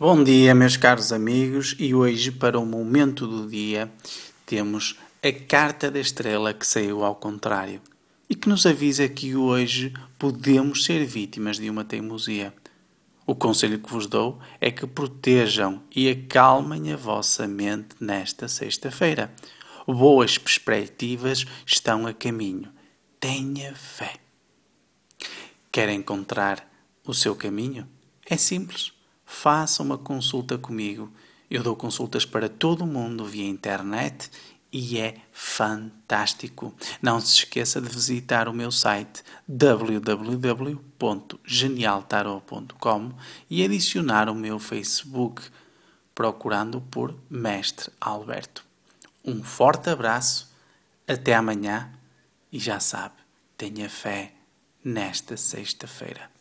Bom dia, meus caros amigos, e hoje, para o momento do dia, temos a carta da estrela que saiu ao contrário e que nos avisa que hoje podemos ser vítimas de uma teimosia. O conselho que vos dou é que protejam e acalmem a vossa mente nesta sexta-feira. Boas perspectivas estão a caminho. Tenha fé. Quer encontrar o seu caminho? É simples faça uma consulta comigo. Eu dou consultas para todo mundo via internet e é fantástico. Não se esqueça de visitar o meu site www.genialtarot.com e adicionar o meu Facebook procurando por Mestre Alberto. Um forte abraço, até amanhã e já sabe, tenha fé nesta sexta-feira.